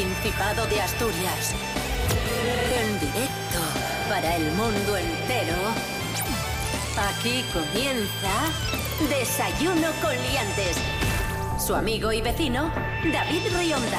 Principado de Asturias. En directo para el mundo entero. Aquí comienza Desayuno con Liantes. Su amigo y vecino, David Rionda.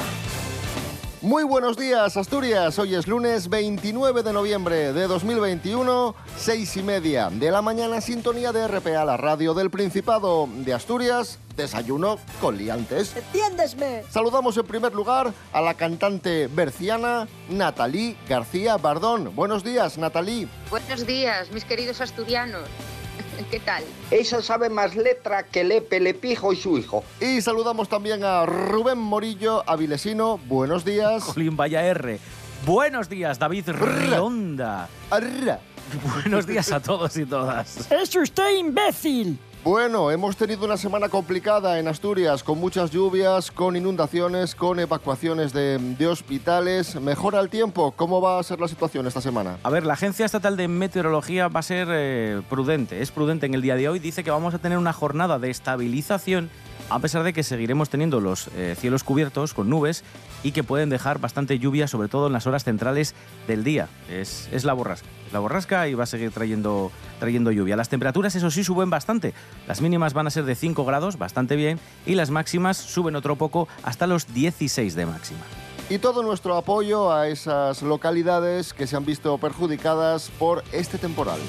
Muy buenos días, Asturias. Hoy es lunes 29 de noviembre de 2021, seis y media de la mañana, sintonía de RPA, la radio del Principado de Asturias. Desayuno con liantes. ¡Entiéndesme! Saludamos en primer lugar a la cantante berciana Natalie García Bardón. Buenos días, Natalie. Buenos días, mis queridos asturianos. ¿Qué tal? Esa sabe más letra que Lepe, Lepijo y su hijo. Y saludamos también a Rubén Morillo, avilesino. Buenos días. Jolín, vaya R. Buenos días, David Rionda. Arra. Buenos días a todos y todas. ¡Es usted imbécil! Bueno, hemos tenido una semana complicada en Asturias, con muchas lluvias, con inundaciones, con evacuaciones de, de hospitales. ¿Mejora el tiempo? ¿Cómo va a ser la situación esta semana? A ver, la Agencia Estatal de Meteorología va a ser eh, prudente, es prudente en el día de hoy. Dice que vamos a tener una jornada de estabilización, a pesar de que seguiremos teniendo los eh, cielos cubiertos con nubes y que pueden dejar bastante lluvia, sobre todo en las horas centrales del día. Es, es la borrasca. La borrasca y va a seguir trayendo, trayendo lluvia. Las temperaturas, eso sí, suben bastante. Las mínimas van a ser de 5 grados, bastante bien, y las máximas suben otro poco hasta los 16 de máxima. Y todo nuestro apoyo a esas localidades que se han visto perjudicadas por este temporal.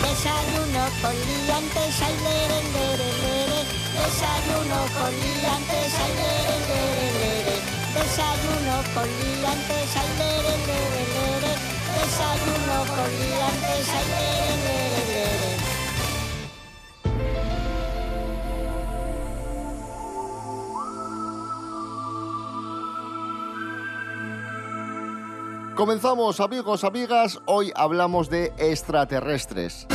Desayuno con liantes, ay, lere, lere, lere. Desayuno con liantes, ay, lere, lere, lere. Desayuno con liantes, ay, lere, lere, lere. Desayuno con liantes, ay, lere, lere, lere. Comenzamos, amigos, amigas. Hoy hablamos de extraterrestres.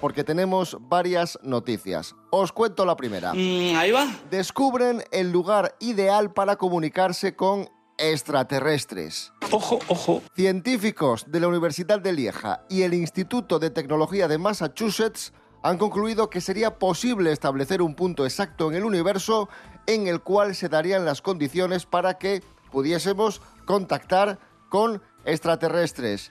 Porque tenemos varias noticias. Os cuento la primera. ahí va. Descubren el lugar ideal para comunicarse con extraterrestres. Ojo, ojo. Científicos de la Universidad de Lieja y el Instituto de Tecnología de Massachusetts han concluido que sería posible establecer un punto exacto en el universo en el cual se darían las condiciones para que pudiésemos contactar con extraterrestres.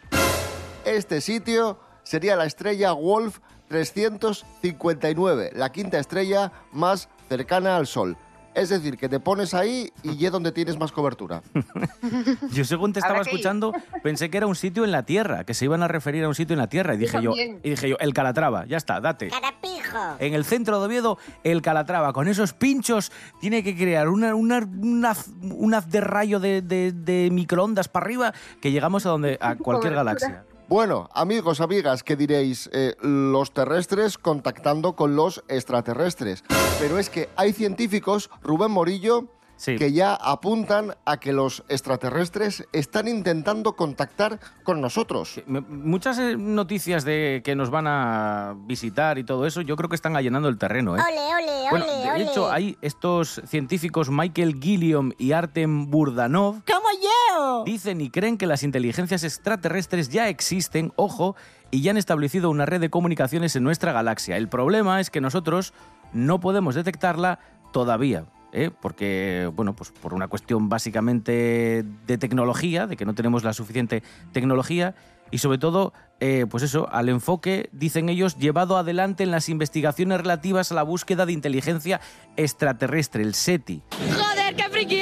Este sitio sería la estrella Wolf 359, la quinta estrella más cercana al Sol. Es decir, que te pones ahí y es donde tienes más cobertura. Yo según te estaba ir. escuchando, pensé que era un sitio en la Tierra, que se iban a referir a un sitio en la Tierra. Y dije yo, y dije yo, el Calatrava, ya está, date. Carapijo. En el centro de Oviedo, el Calatrava, con esos pinchos, tiene que crear una, una- un haz, un haz de rayo de, de- de microondas para arriba que llegamos a donde a cualquier Cobertura. galaxia. Bueno, amigos, amigas, ¿qué diréis? Eh, los terrestres contactando con los extraterrestres. Pero es que hay científicos, Rubén Morillo, Sí. que ya apuntan a que los extraterrestres están intentando contactar con nosotros. Muchas eh, noticias de que nos van a visitar y todo eso, yo creo que están allanando el terreno. ¿eh? Ole, ole, Bueno, ole, de ole. hecho, hay estos científicos Michael Gilliam y Artem Burdanov ¡Como yo! dicen y creen que las inteligencias extraterrestres ya existen, ojo, y ya han establecido una red de comunicaciones en nuestra galaxia. El problema es que nosotros no podemos detectarla todavía. ¿Eh? Porque, bueno, pues por una cuestión básicamente de tecnología, de que no tenemos la suficiente tecnología, y sobre todo, eh, pues eso, al enfoque, dicen ellos, llevado adelante en las investigaciones relativas a la búsqueda de inteligencia extraterrestre, el SETI. ¡Joder, qué friki!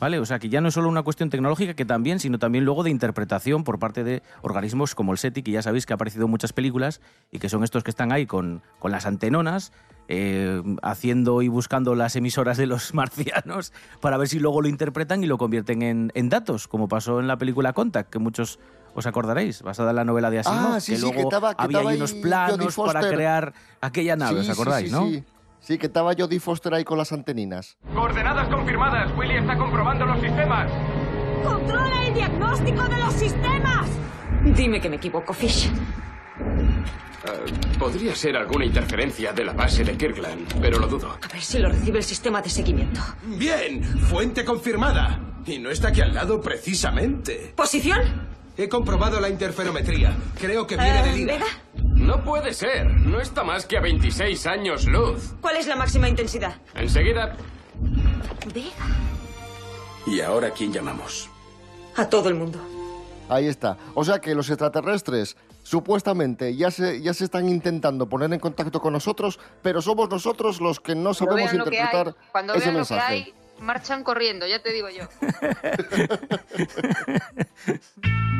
¿Vale? O sea, que ya no es solo una cuestión tecnológica, que también, sino también luego de interpretación por parte de organismos como el SETI, que ya sabéis que ha aparecido en muchas películas y que son estos que están ahí con, con las antenonas, eh, haciendo y buscando las emisoras de los marcianos para ver si luego lo interpretan y lo convierten en, en datos, como pasó en la película Contact, que muchos os acordaréis, basada en la novela de Asimov, Ah, sí, que sí, luego que estaba- que había ahí unos planos para crear aquella nave, Sí, ¿os acordáis, sí, no? Sí, que estaba Jodie Foster ahí con las anteninas. Coordenadas confirmadas. Willy está comprobando los sistemas. ¡Controla el diagnóstico de los sistemas! Dime que me equivoco, Fish. Eh, podría ser alguna interferencia de la base de Kirkland, pero lo dudo. A ver si lo recibe el sistema de seguimiento. Bien, fuente confirmada. Y no está aquí al lado precisamente. ¿Posición? He comprobado la interferometría. Creo que viene de Eh, Lira. ¿Vega? No puede ser. No está más que a 26 años luz. ¿Cuál es la máxima intensidad? Enseguida. Vega. ¿Y ahora a quién llamamos? A todo el mundo. Ahí está. O sea que los extraterrestres supuestamente ya se, ya se están intentando poner en contacto con nosotros, pero somos nosotros los que no Cuando sabemos vean lo que hay, interpretar cuando ese vean mensaje. lo que hay, marchan corriendo, ya te digo yo.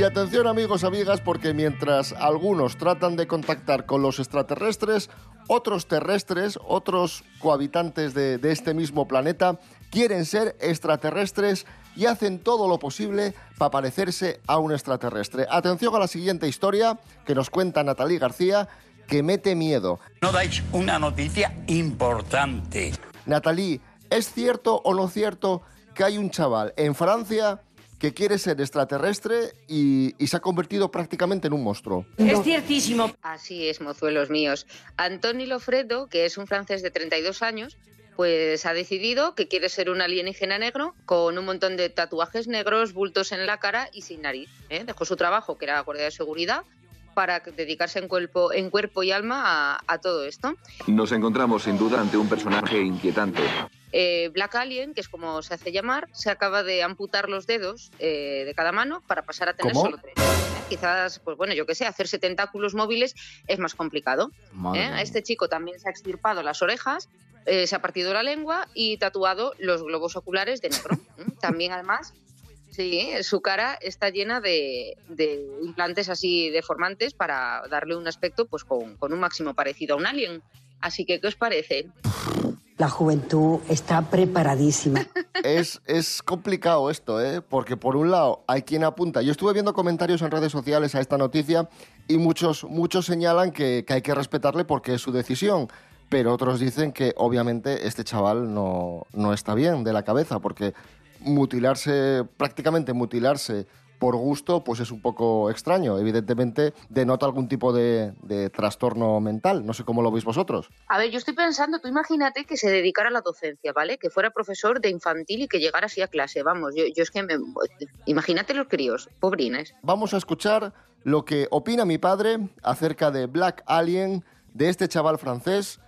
Y atención amigos, amigas, porque mientras algunos tratan de contactar con los extraterrestres, otros terrestres, otros cohabitantes de, de este mismo planeta, quieren ser extraterrestres y hacen todo lo posible para parecerse a un extraterrestre. Atención a la siguiente historia que nos cuenta Natalie García, que mete miedo. No dais una noticia importante. Natalie, ¿es cierto o no cierto que hay un chaval en Francia que quiere ser extraterrestre y, y se ha convertido prácticamente en un monstruo? Es ciertísimo. Así es, mozuelos míos. Antoni Lofredo, que es un francés de 32 años, pues ha decidido que quiere ser un alienígena negro con un montón de tatuajes negros, bultos en la cara y sin nariz. ¿eh? Dejó su trabajo, que era guardia de seguridad, para dedicarse en cuerpo, en cuerpo y alma a, a todo esto. Nos encontramos sin duda ante un personaje inquietante. Eh, Black Alien, que es como se hace llamar, se acaba de amputar los dedos eh, de cada mano para pasar a tener ¿Cómo? solo tres. ¿eh? Quizás, pues bueno, yo qué sé, hacerse tentáculos móviles es más complicado. ¿eh? A este chico también se ha extirpado las orejas, eh, se ha partido la lengua y tatuado los globos oculares de negro. También, además, sí, su cara está llena de, de implantes así deformantes para darle un aspecto pues con, con un máximo parecido a un alien. Así que, ¿qué os parece? La juventud está preparadísima. Es, es complicado esto, ¿eh? Porque por un lado hay quien apunta. Yo estuve viendo comentarios en redes sociales a esta noticia y muchos, muchos señalan que, que hay que respetarle porque es su decisión. Pero otros dicen que obviamente este chaval no, no está bien de la cabeza porque mutilarse, prácticamente mutilarse por gusto, pues es un poco extraño. Evidentemente denota algún tipo de, de trastorno mental. No sé cómo lo veis vosotros. A ver, yo estoy pensando, tú imagínate que se dedicara a la docencia, ¿vale? Que fuera profesor de infantil y que llegara así a clase. Vamos, yo, yo es que me... Imagínate los críos, pobrines. Vamos a escuchar lo que opina mi padre acerca de Black Alien, de este chaval francés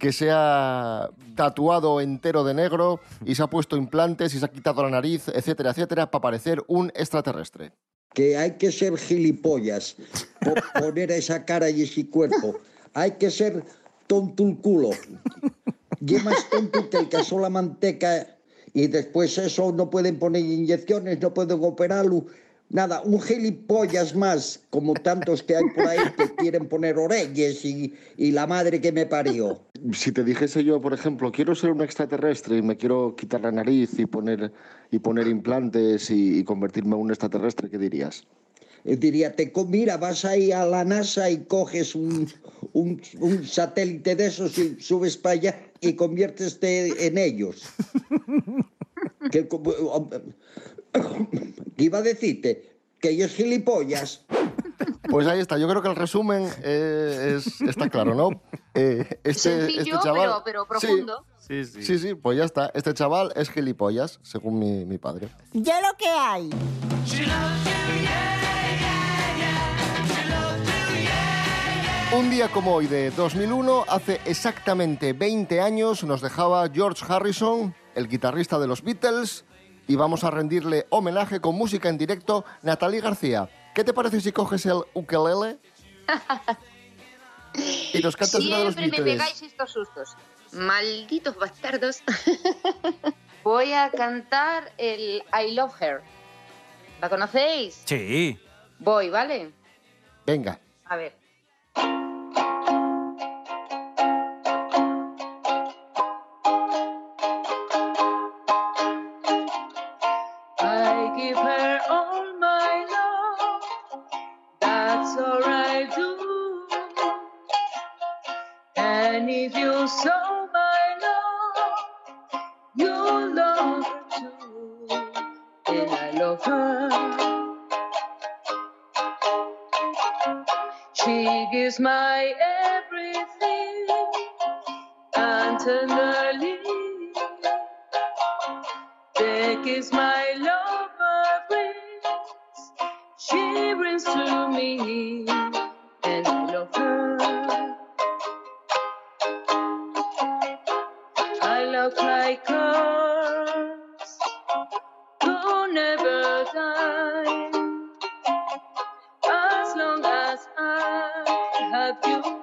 que se ha tatuado entero de negro y se ha puesto implantes y se ha quitado la nariz, etcétera, etcétera, para parecer un extraterrestre. Que hay que ser gilipollas por poner esa cara y ese cuerpo. Hay que ser tonto el culo. Y más tonto que el que asó la manteca y después eso no pueden poner inyecciones, no pueden operarlo. Nada, un gilipollas más, como tantos que hay por ahí que quieren poner orelles y, y la madre que me parió. Si te dijese yo, por ejemplo, quiero ser un extraterrestre y me quiero quitar la nariz y poner, y poner implantes y, y convertirme en un extraterrestre, ¿qué dirías? Eh, Diría, te mira, vas ahí a la NASA y coges un, un, un satélite de esos y subes para allá y convierteste en ellos. que iba a decirte que ellos gilipollas. Pues ahí está, yo creo que el resumen eh, es, está claro, ¿no? Eh, este, Sencillo, este chaval, pero, pero Sí, profundo. Sí, sí. Sí, sí, pues ya está. Este chaval es gilipollas, según mi, mi padre. Ya lo que hay. Un día como hoy de 2001, hace exactamente 20 años, nos dejaba George Harrison, el guitarrista de los Beatles, y vamos a rendirle homenaje con música en directo. Natalie García, ¿qué te parece si coges el ukelele y nos cantas una de los Siempre me pegáis estos sustos. Malditos bastardos. Voy a cantar el I Love Her. ¿La conocéis? Sí. Voy, ¿vale? Venga. A ver. out my curse. Oh, never die. As long as I have you.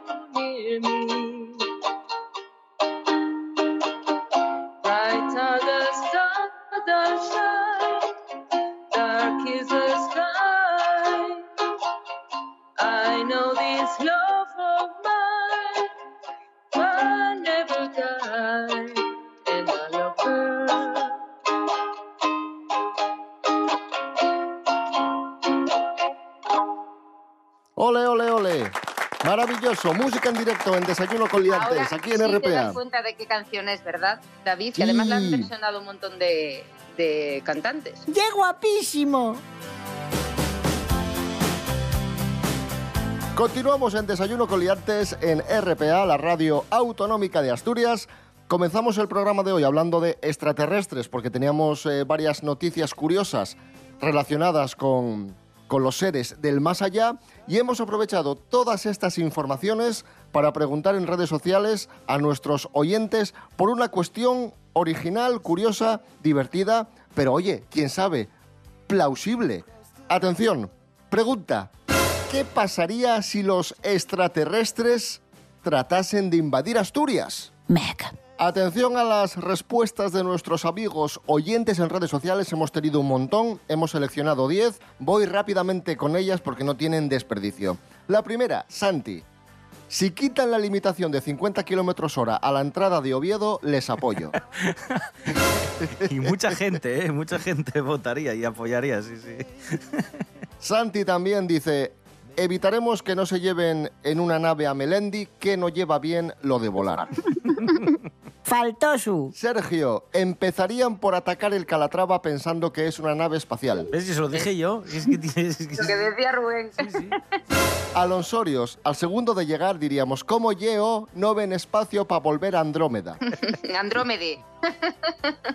Maravilloso. Música en directo en Desayuno con Liantes, aquí en sí te das RPA. cuenta de qué canción es, ¿verdad, David? Que además la han Sí. versionado un montón de, de cantantes. ¡Qué guapísimo! Continuamos en Desayuno con Liantes en RPA, la radio autonómica de Asturias. Comenzamos el programa de hoy hablando de extraterrestres porque teníamos eh, varias noticias curiosas relacionadas con, con los seres del más allá y hemos aprovechado todas estas informaciones para preguntar en redes sociales a nuestros oyentes por una cuestión original, curiosa, divertida, pero oye, quién sabe, plausible. Atención, pregunta, ¿qué pasaría si los extraterrestres tratasen de invadir Asturias? Meg. Atención a las respuestas de nuestros amigos oyentes en redes sociales. Hemos tenido un montón, hemos seleccionado 10. Voy rápidamente con ellas porque no tienen desperdicio. La primera, Santi. Si quitan la limitación de 50 kilómetros hora a la entrada de Oviedo, les apoyo. Y mucha gente, ¿eh? Mucha gente votaría y apoyaría, sí, sí. Santi también dice, evitaremos que no se lleven en una nave a Melendi que no lleva bien lo de volar. Faltó su. Sergio, empezarían por atacar el Calatrava pensando que es una nave espacial. ¿Ves? Eso lo dije yo. Es que tienes- es que- Lo que decía Rubén. Alonsorios, al segundo de llegar diríamos, ¿cómo Yeo no ven espacio para volver a Andrómeda? Andrómede.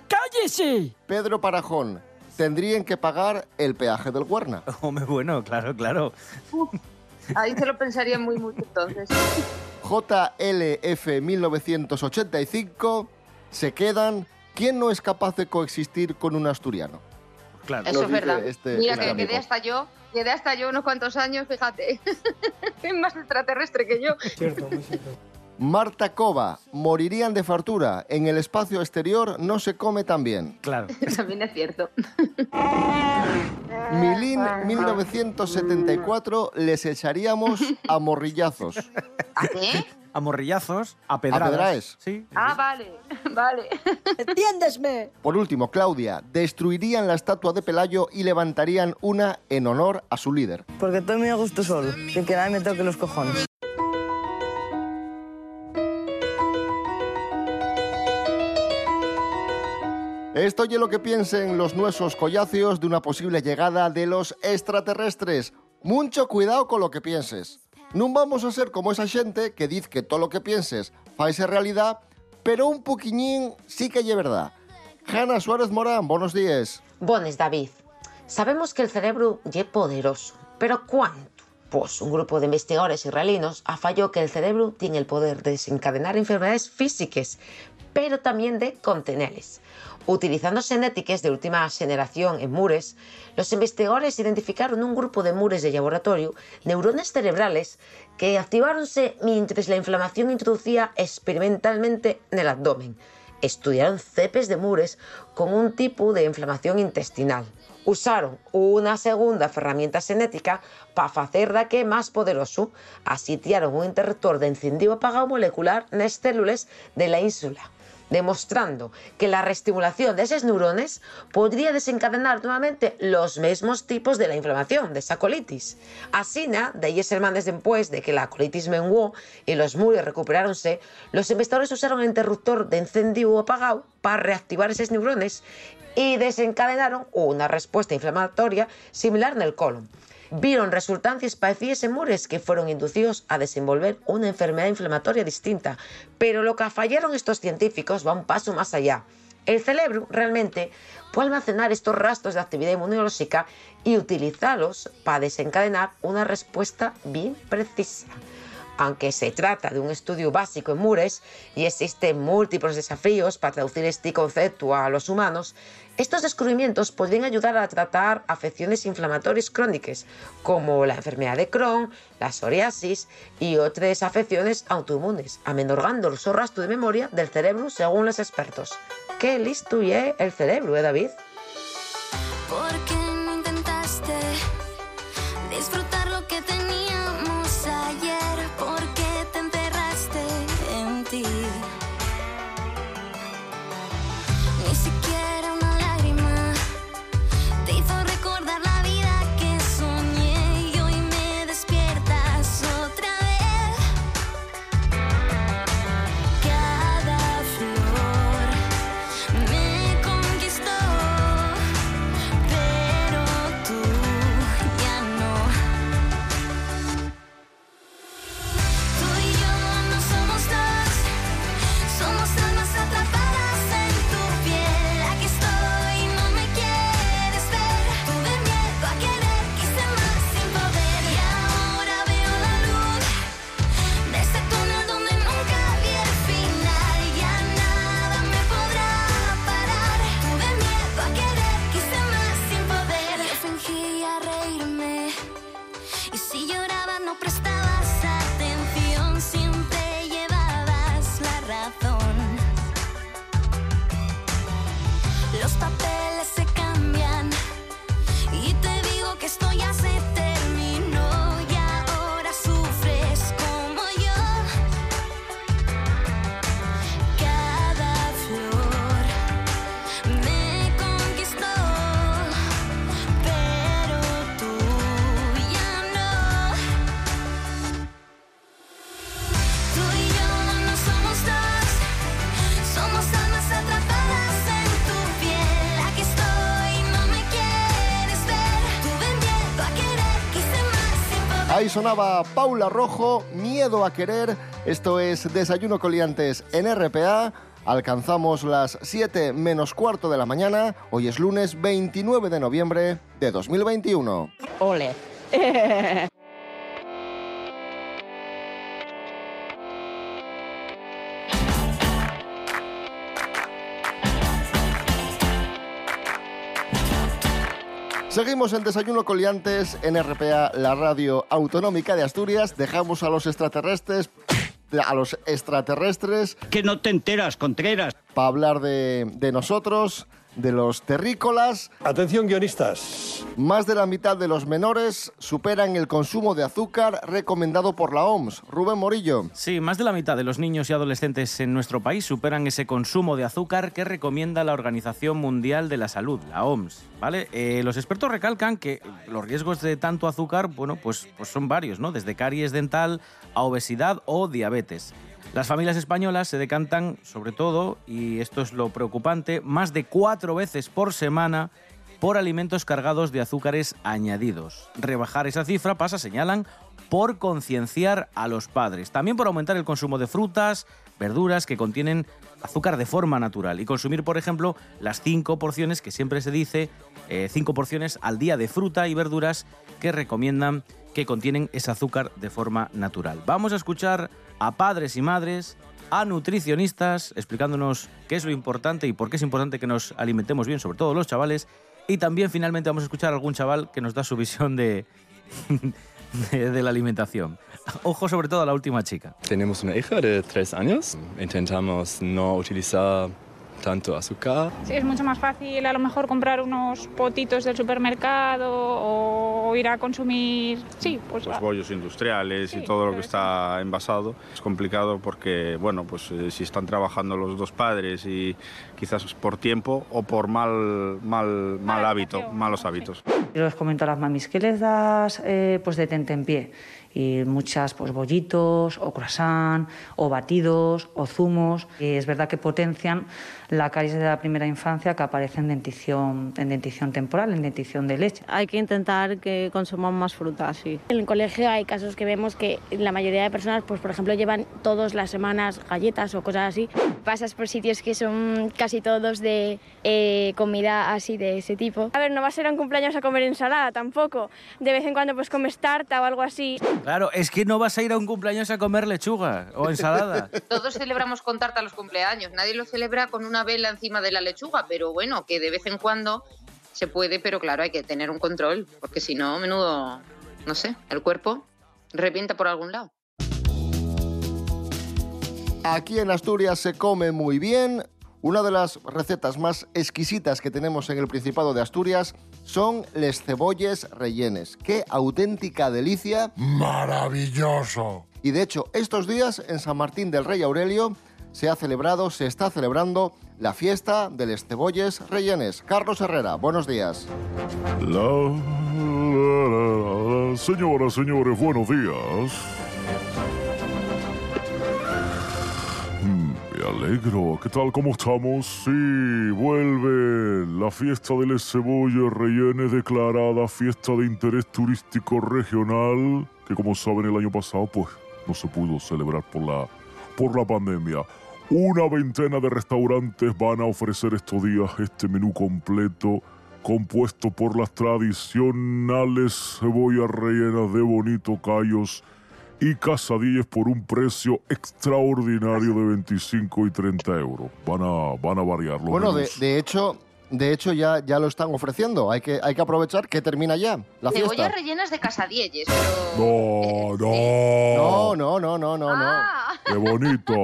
¡Cállese! Pedro Parajón, tendrían que pagar el peaje del Huerna. Hombre, bueno, claro, claro. Ahí se lo pensaría muy mucho entonces. JLF 1985, se quedan, ¿quién no es capaz de coexistir con un asturiano? Claro. Eso es verdad. este- Mira este que amigo. quedé hasta yo, quedé hasta yo unos cuantos años, fíjate. es más extraterrestre que yo. Cierto, muy cierto. Marta Cova, morirían de fartura, en el espacio exterior no se come tan bien. Claro. También es cierto. Milín 1974 les echaríamos a morrillazos. ¿A qué? A morrillazos, a A pedradas. pedraes. Sí. Ah, vale, vale. ¡Entiéndesme! Por último, Claudia, destruirían la estatua de Pelayo y levantarían una en honor a su líder. Porque estoy muy a gusto solo, sin que nadie me toque los cojones. Esto es lo que piensen los nuesos collacios de una posible llegada de los extraterrestres. Mucho cuidado con lo que pienses. No vamos a ser como esa gente que dice que todo lo que pienses faise realidad, pero un poquiñín sí que es verdad. Hanna Suárez Morán, buenos días. Bones, David. Sabemos que el cerebro es poderoso, pero ¿cuánto? Pues un grupo de investigadores israelinos afalló que el cerebro tiene el poder de desencadenar enfermedades físicas, pero también de contenerles. Utilizando genéticas de última generación en mures, los investigadores identificaron un grupo de mures de laboratorio, neuronas cerebrales, que activáronse mientras la inflamación introducía experimentalmente en el abdomen. Estudiaron cepes de mures con un tipo de inflamación intestinal. Usaron una segunda herramienta genética para hacer da que más poderoso. Asitiaron un interruptor de encendido apagado molecular en las células de la ínsula demostrando que la reestimulación de esos neurones podría desencadenar nuevamente los mismos tipos de la inflamación, de esa colitis. Así, de 10 semanas después de que la colitis menguó y los mures recuperáronse, los investigadores usaron el interruptor de encendido apagado para reactivar esos neurones y desencadenaron una respuesta inflamatoria similar en el colon vieron resultantes parecidas en mures que fueron inducidos a desenvolver una enfermedad inflamatoria distinta. Pero lo que fallaron estos científicos va un paso más allá. El cerebro realmente puede almacenar estos rastros de actividad inmunológica y utilizarlos para desencadenar una respuesta bien precisa. Aunque se trata de un estudio básico en mures y existen múltiples desafíos para traducir este concepto a los humanos, estos descubrimientos podrían ayudar a tratar afecciones inflamatorias crónicas como la enfermedad de Crohn, la psoriasis y otras afecciones autoinmunes, amenorgando el rastro de memoria del cerebro según los expertos. Qué listo y el cerebro, ¿eh, David? ¿Por sonaba Paula Rojo, Miedo a Querer. Esto es Desayuno Coliantes en RPA. Alcanzamos las 7 menos cuarto de la mañana. Hoy es lunes 29 de noviembre de 2021. Ole. Seguimos en Desayuno Coliantes en RPA, la radio autonómica de Asturias. Dejamos a los extraterrestres a los extraterrestres. Que no te enteras, Contreras. Para hablar de, de nosotros, de los terrícolas. Atención, guionistas. Más de la mitad de los menores superan el consumo de azúcar recomendado por la OMS. Rubén Morillo. Sí, más de la mitad de los niños y adolescentes en nuestro país superan ese consumo de azúcar que recomienda la Organización Mundial de la Salud, la OMS. ¿Vale? Eh, los expertos recalcan que los riesgos de tanto azúcar, bueno, pues, pues son varios, ¿no? Desde caries dental a obesidad o diabetes. Las familias españolas se decantan, sobre todo, y esto es lo preocupante, más de cuatro veces por semana por alimentos cargados de azúcares añadidos. Rebajar esa cifra pasa, señalan, por concienciar a los padres. También por aumentar el consumo de frutas, verduras que contienen azúcar de forma natural. Y consumir, por ejemplo, las cinco porciones que siempre se dice, eh, cinco porciones al día de fruta y verduras que recomiendan que contienen ese azúcar de forma natural. Vamos a escuchar a padres y madres, a nutricionistas, explicándonos qué es lo importante y por qué es importante que nos alimentemos bien, sobre todo los chavales. Y también finalmente vamos a escuchar a algún chaval que nos da su visión de, de, de la alimentación. Ojo sobre todo a la última chica. Tenemos una hija de tres años. Intentamos no utilizar tanto azúcar. Sí, es mucho más fácil a lo mejor comprar unos potitos del supermercado o ir a consumir, sí, pues los bollos industriales y todo lo que está envasado. Es complicado porque, bueno, pues eh, si están trabajando los dos padres y quizás por tiempo o por mal, mal, mal hábito, malos hábitos. Yo les comento a las mamis, ¿qué les das eh, pues de tentempié? Y muchas, pues bollitos, o croissant, o batidos, o zumos. Y es verdad que potencian la caries de la primera infancia que aparece en dentición, en dentición temporal, en dentición de leche. Hay que intentar que consuman más fruta, sí. En el colegio hay casos que vemos que la mayoría de personas, pues por ejemplo, llevan todas las semanas galletas o cosas así. Pasas por sitios que son casi todos de eh, comida así de ese tipo. A ver, no vas a ir a un cumpleaños a comer ensalada tampoco. De vez en cuando pues comes tarta o algo así. Claro, es que no vas a ir a un cumpleaños a comer lechuga o ensalada. Todos celebramos con tarta los cumpleaños. Nadie lo celebra con una vela encima de la lechuga, pero bueno, que de vez en cuando se puede, pero claro, hay que tener un control, porque si no, menudo, no sé, el cuerpo revienta por algún lado. Aquí en Asturias se come muy bien. Una de las recetas más exquisitas que tenemos en el Principado de Asturias son les cebolles rellenes. ¡Qué auténtica delicia! Maravilloso. Y de hecho, estos días en San Martín del Rey Aurelio se ha celebrado, se está celebrando la fiesta de les cebolles rellenes. Carlos Herrera, buenos días. La, la, la, la. Señoras, señores, buenos días. Alegro. ¿Qué tal? ¿Cómo estamos? Sí, vuelve la fiesta de les cebolles rellenes declarada fiesta de interés turístico regional, que como saben el año pasado pues no se pudo celebrar por la, por la pandemia. Una veintena de restaurantes van a ofrecer estos días este menú completo compuesto por las tradicionales cebollas rellenas de bonito callos y casadillas por un precio extraordinario de 25 y 30 euros. Van a, van a variar los Bueno, de, hecho, de hecho ya, ya lo están ofreciendo. Hay que, hay que aprovechar que termina ya la fiesta. Cebollas rellenas de casadielles, pero... No, no. No, no, no, no, no, Ah, Qué bonito.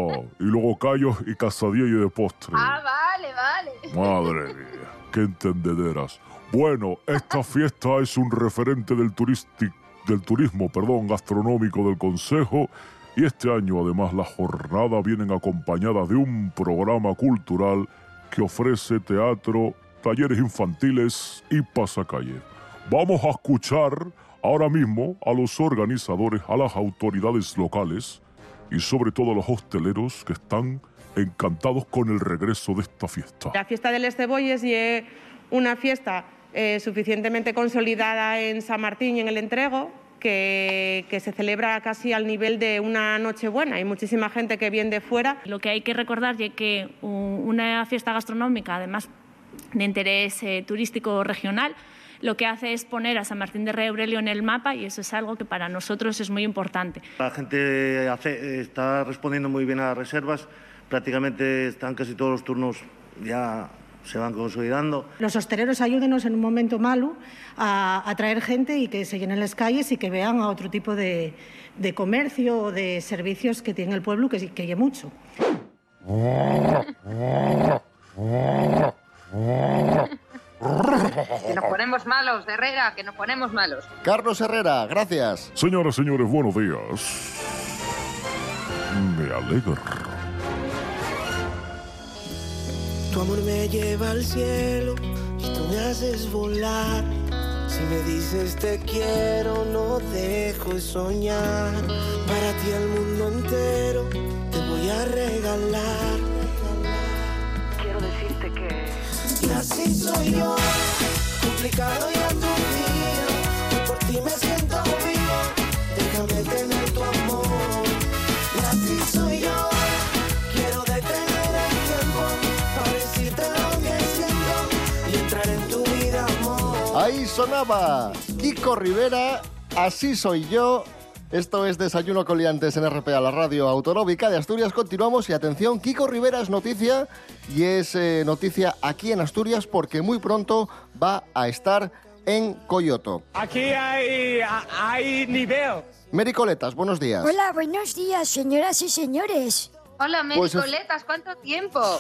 Y luego callos y casadillas de postre. ah, vale, vale. Madre mía, qué entendederas. Bueno, esta fiesta es un referente del, turisti- del turismo perdón, gastronómico del Consejo y este año además las jornadas vienen acompañadas de un programa cultural que ofrece teatro, talleres infantiles y pasacalle. Vamos a escuchar ahora mismo a los organizadores, a las autoridades locales y sobre todo a los hosteleros que están encantados con el regreso de esta fiesta. La fiesta de les cebolles es una fiesta eh, suficientemente consolidada en San Martín y en el Entrego, que, que se celebra casi al nivel de una Nochebuena. Hay muchísima gente que viene de fuera. Lo que hay que recordar es que una fiesta gastronómica, además de interés eh, turístico regional, lo que hace es poner a San Martín de Rey Aurelio en el mapa y eso es algo que para nosotros es muy importante. La gente hace- está respondiendo muy bien a las reservas. Prácticamente están casi todos los turnos ya se van consolidando. Los hosteleros ayúdenos en un momento malo a atraer gente y que se llenen las calles y que vean a otro tipo de, de comercio o de servicios que tiene el pueblo, que, que hay mucho. Que nos ponemos malos, Herrera, que nos ponemos malos. Carlos Herrera, gracias. Señoras, señores, buenos días. Me alegro. Tu amor me lleva al cielo y tú me haces volar. Si me dices te quiero, no dejo de soñar. Para ti el mundo entero te voy a regalar. Quiero decirte que. Y así soy yo, complicado y aturdido. Y por ti me siento vivo. Déjame tener Ahí sonaba Kiko Rivera, así soy yo. Esto es Desayuno con Liantes en RPA, la radio autonómica de Asturias. Continuamos y atención, Kiko Rivera es noticia y es eh, noticia aquí en Asturias porque muy pronto va a estar en Coyoto. Aquí hay, hay nivel. Mericoletas, buenos días. Hola, buenos días, señoras y señores. Hola, Pues es- Mericoletas, ¿cuánto tiempo?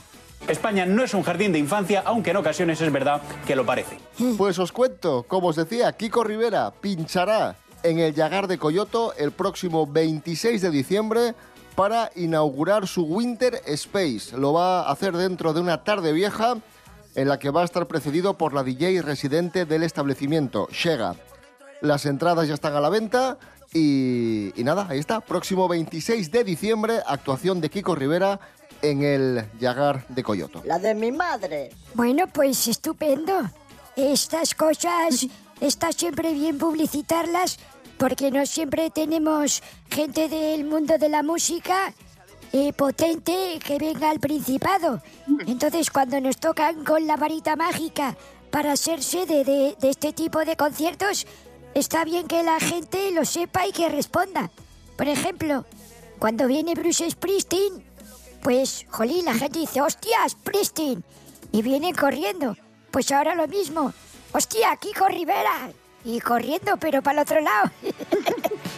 España no es un jardín de infancia, aunque en ocasiones es verdad que lo parece. Pues os cuento, como os decía, Kiko Rivera pinchará en el Yagar de Coyoto el próximo 26 de diciembre para inaugurar su Winter Space. Lo va a hacer dentro de una tarde vieja en la que va a estar precedido por la DJ residente del establecimiento, Shega. Las entradas ya están a la venta y, y nada, ahí está. Próximo 26 de diciembre, actuación de Kiko Rivera en el Yagar de Coyoto. La de mi madre. Bueno, pues estupendo. Estas cosas está siempre bien publicitarlas porque no siempre tenemos gente del mundo de la música eh, potente que venga al Principado. Entonces, cuando nos tocan con la varita mágica para ser sede de, de este tipo de conciertos, está bien que la gente lo sepa y que responda. Por ejemplo, cuando viene Bruce Springsteen, pues, jolín, la gente dice, ¡hostias, Springsteen! Y vienen corriendo. Pues ahora lo mismo. ¡Hostia, Kiko Rivera! Y corriendo, pero para el otro lado.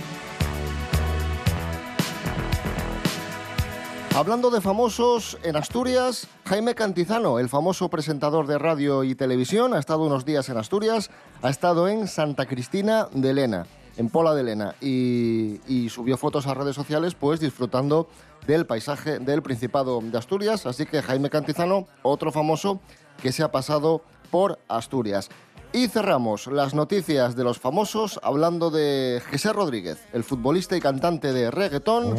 Hablando de famosos, en Asturias, Jaime Cantizano, el famoso presentador de radio y televisión, ha estado unos días en Asturias, ha estado en Santa Cristina de Lena, en Pola de Lena, y, y subió fotos a redes sociales, pues disfrutando del paisaje del Principado de Asturias. Así que Jaime Cantizano, otro famoso que se ha pasado por Asturias. Y cerramos las noticias de los famosos hablando de José Rodríguez, el futbolista y cantante de reggaetón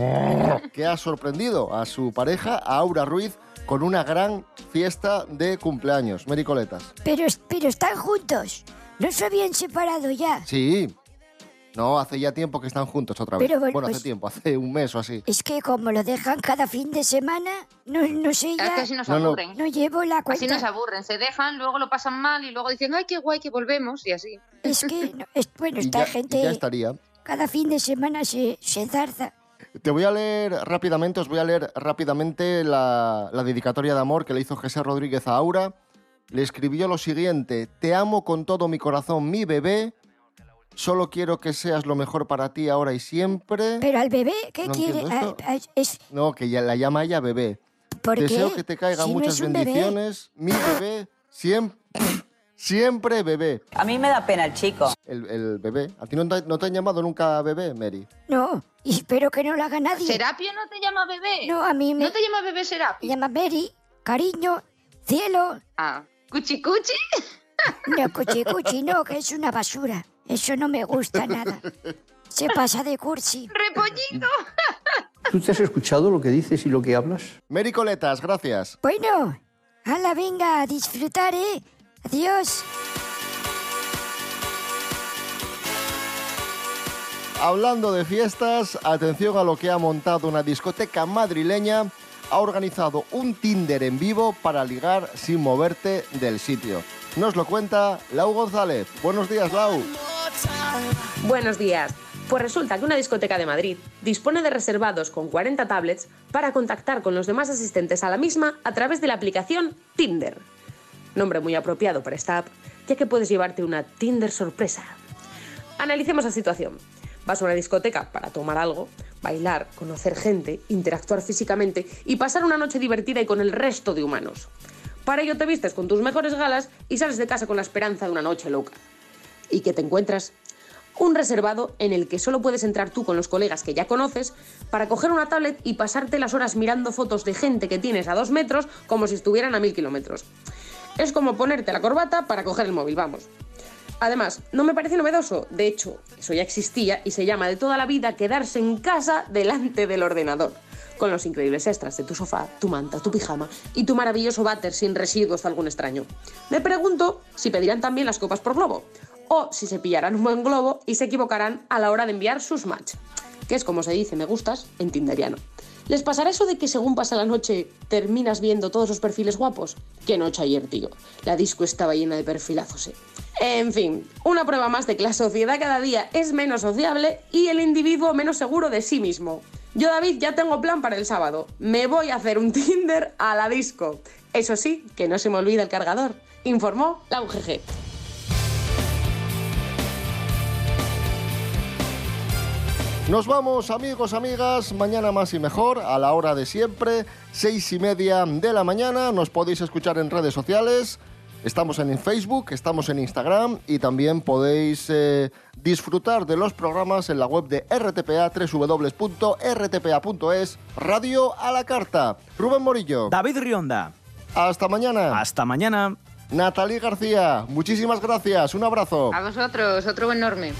que ha sorprendido a su pareja, a Aura Ruiz, con una gran fiesta de cumpleaños. Mericoletas. Pero, pero están juntos. No se habían separado ya. Sí. No, hace ya tiempo que están juntos otra vez. Pero bueno, bueno, hace pues- tiempo, hace un mes o así. Es que como lo dejan cada fin de semana, no, no sé Es ya. que así nos No, no. aburren. No llevo la Así cuenta. nos aburren, se dejan, luego lo pasan mal y luego dicen, ay, qué guay que volvemos y así. Es que, no, es- bueno, Y esta ya, y gente ya estaría. cada fin de semana se, se zarza. Te voy a leer rápidamente, os voy a leer rápidamente la, la dedicatoria de amor que le hizo José Rodríguez a Aura. Le escribió lo siguiente, te amo con todo mi corazón, mi bebé. Solo quiero que seas lo mejor para ti ahora y siempre. Pero al bebé, ¿qué No quiere? Ah, ah, es, No, que ya la llama ella bebé. ¿Por Deseo qué? que te caigan Si muchas bebé. bendiciones. Mi bebé, siempre, siempre bebé. A mí me da pena el chico. El, el bebé. ¿A ti no te, no te han llamado nunca bebé, Mary? No, y espero que no lo haga nadie. ¿Serapio no te llama bebé? No, a mí me... ¿No te llama bebé Me Serapio? llama Mary, cariño, cielo. Ah, cuchi cuchi. No, cuchi cuchi, no, que es una basura. Eso no me gusta nada. Se pasa de cursi. Repollito. ¿Tú te has escuchado lo que dices y lo que hablas? Mary Coletas, gracias. Bueno, la venga a disfrutar, ¿eh? Adiós. Hablando de fiestas, atención a lo que ha montado una discoteca madrileña. Ha organizado un Tinder en vivo para ligar sin moverte del sitio. Nos lo cuenta Lau González. Buenos días, Lau. Buenos días. Pues resulta que una discoteca de Madrid dispone de reservados con 40 tablets para contactar con los demás asistentes a la misma a través de la aplicación Tinder. Nombre muy apropiado para esta app, ya que puedes llevarte una Tinder sorpresa. Analicemos la situación. Vas a una discoteca para tomar algo, bailar, conocer gente, interactuar físicamente y pasar una noche divertida y con el resto de humanos. Para ello te vistes con tus mejores galas y sales de casa con la esperanza de una noche loca. ¿Y qué te encuentras? Un reservado en el que solo puedes entrar tú con los colegas que ya conoces para coger una tablet y pasarte las horas mirando fotos de gente que tienes a dos metros como si estuvieran a mil kilómetros. Es como ponerte la corbata para coger el móvil, vamos. Además, no me parece novedoso, de hecho, eso ya existía y se llama de toda la vida quedarse en casa delante del ordenador, con los increíbles extras de tu sofá, tu manta, tu pijama y tu maravilloso váter sin residuos de algún extraño. Me pregunto si pedirán también las copas por globo, o si se pillarán un buen globo y se equivocarán a la hora de enviar sus match, que es como se dice me gustas en tinderiano. ¿Les pasará eso de que según pasa la noche terminas viendo todos los perfiles guapos? Qué noche ayer, tío. La disco estaba llena de perfilazos, eh. En fin, una prueba más de que la sociedad cada día es menos sociable y el individuo menos seguro de sí mismo. Yo, David, ya tengo plan para el sábado. Me voy a hacer un Tinder a la disco. Eso sí, que no se me olvida el cargador. Informó la UGG. Nos vamos, amigos, amigas. Mañana más y mejor, a la hora de siempre, seis y media de la mañana. Nos podéis escuchar en redes sociales. Estamos en Facebook, estamos en Instagram y también podéis eh, disfrutar de los programas en la web de RTPA, www.rtpa.es, Radio a la Carta. Rubén Morillo. David Rionda. Hasta mañana. Hasta mañana. Natalie García, muchísimas gracias. Un abrazo. A vosotros, otro enorme.